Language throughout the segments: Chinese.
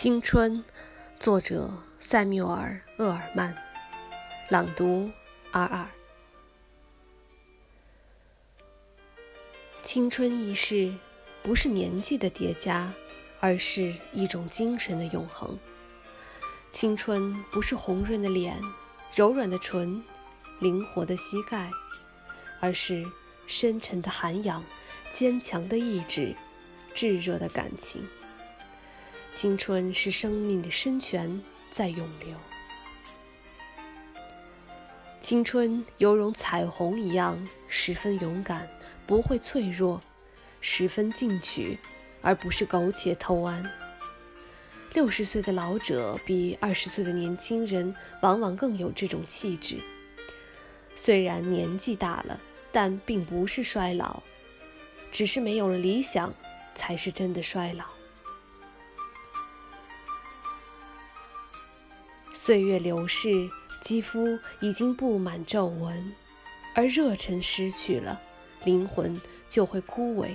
青春，作者塞缪尔·厄尔曼，朗读二二。青春易逝，不是年纪的叠加，而是一种精神的永恒。青春不是红润的脸、柔软的唇、灵活的膝盖，而是深沉的涵养、坚强的意志、炙热的感情。青春是生命的深泉在涌流，青春犹如彩虹一样，十分勇敢，不会脆弱，十分进取，而不是苟且偷安。六十岁的老者比二十岁的年轻人往往更有这种气质。虽然年纪大了，但并不是衰老，只是没有了理想，才是真的衰老。岁月流逝，肌肤已经布满皱纹，而热忱失去了，灵魂就会枯萎。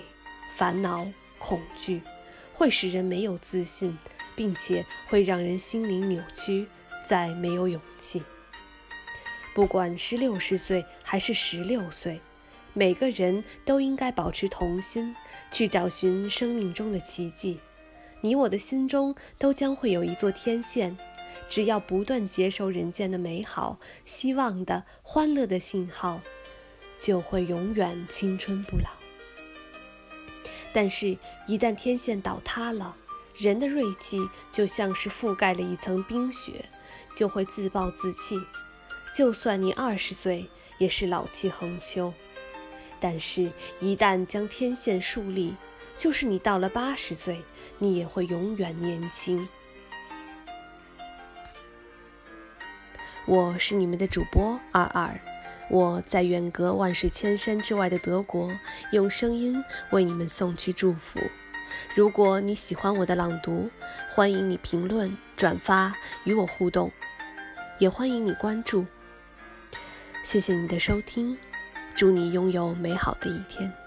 烦恼、恐惧会使人没有自信，并且会让人心灵扭曲，再没有勇气。不管是六十岁还是十六岁，每个人都应该保持童心，去找寻生命中的奇迹。你我的心中都将会有一座天线。只要不断接收人间的美好、希望的、欢乐的信号，就会永远青春不老。但是，一旦天线倒塌了，人的锐气就像是覆盖了一层冰雪，就会自暴自弃。就算你二十岁，也是老气横秋；但是，一旦将天线树立，就是你到了八十岁，你也会永远年轻。我是你们的主播二二，我在远隔万水千山之外的德国，用声音为你们送去祝福。如果你喜欢我的朗读，欢迎你评论、转发与我互动，也欢迎你关注。谢谢你的收听，祝你拥有美好的一天。